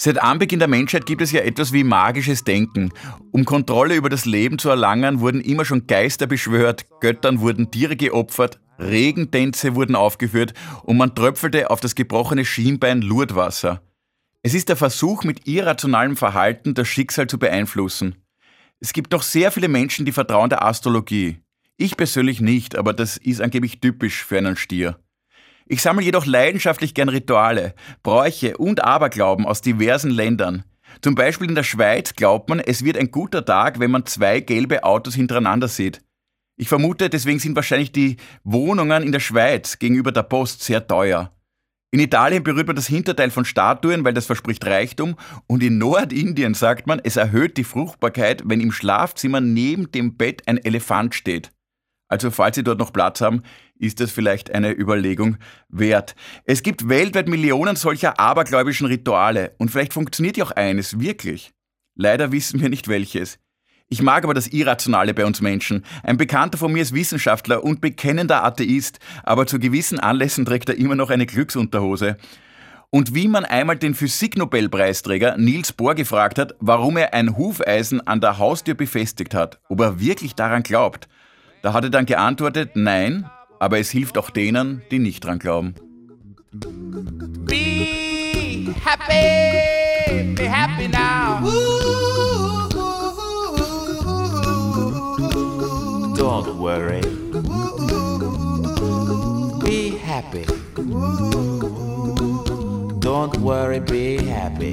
Seit Anbeginn der Menschheit gibt es ja etwas wie magisches Denken. Um Kontrolle über das Leben zu erlangen, wurden immer schon Geister beschwört, Göttern wurden Tiere geopfert, Regentänze wurden aufgeführt und man tröpfelte auf das gebrochene Schienbein Lurdwasser. Es ist der Versuch, mit irrationalem Verhalten das Schicksal zu beeinflussen. Es gibt doch sehr viele Menschen, die vertrauen der Astrologie. Ich persönlich nicht, aber das ist angeblich typisch für einen Stier. Ich sammle jedoch leidenschaftlich gern Rituale, Bräuche und Aberglauben aus diversen Ländern. Zum Beispiel in der Schweiz glaubt man, es wird ein guter Tag, wenn man zwei gelbe Autos hintereinander sieht. Ich vermute, deswegen sind wahrscheinlich die Wohnungen in der Schweiz gegenüber der Post sehr teuer. In Italien berührt man das Hinterteil von Statuen, weil das verspricht Reichtum. Und in Nordindien sagt man, es erhöht die Fruchtbarkeit, wenn im Schlafzimmer neben dem Bett ein Elefant steht. Also falls Sie dort noch Platz haben, ist das vielleicht eine Überlegung wert. Es gibt weltweit Millionen solcher abergläubischen Rituale und vielleicht funktioniert ja auch eines wirklich. Leider wissen wir nicht welches. Ich mag aber das Irrationale bei uns Menschen. Ein Bekannter von mir ist Wissenschaftler und bekennender Atheist, aber zu gewissen Anlässen trägt er immer noch eine Glücksunterhose. Und wie man einmal den Physiknobelpreisträger Niels Bohr gefragt hat, warum er ein Hufeisen an der Haustür befestigt hat, ob er wirklich daran glaubt, da hat er dann geantwortet, nein, aber es hilft auch denen, die nicht dran glauben. Be happy, be happy now. Don't worry. Be happy. Don't worry, be happy.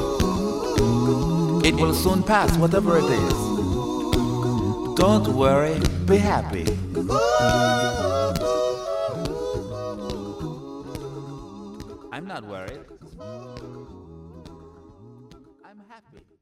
It will soon pass, whatever it is. Don't worry, be happy. I'm not worried. I'm happy.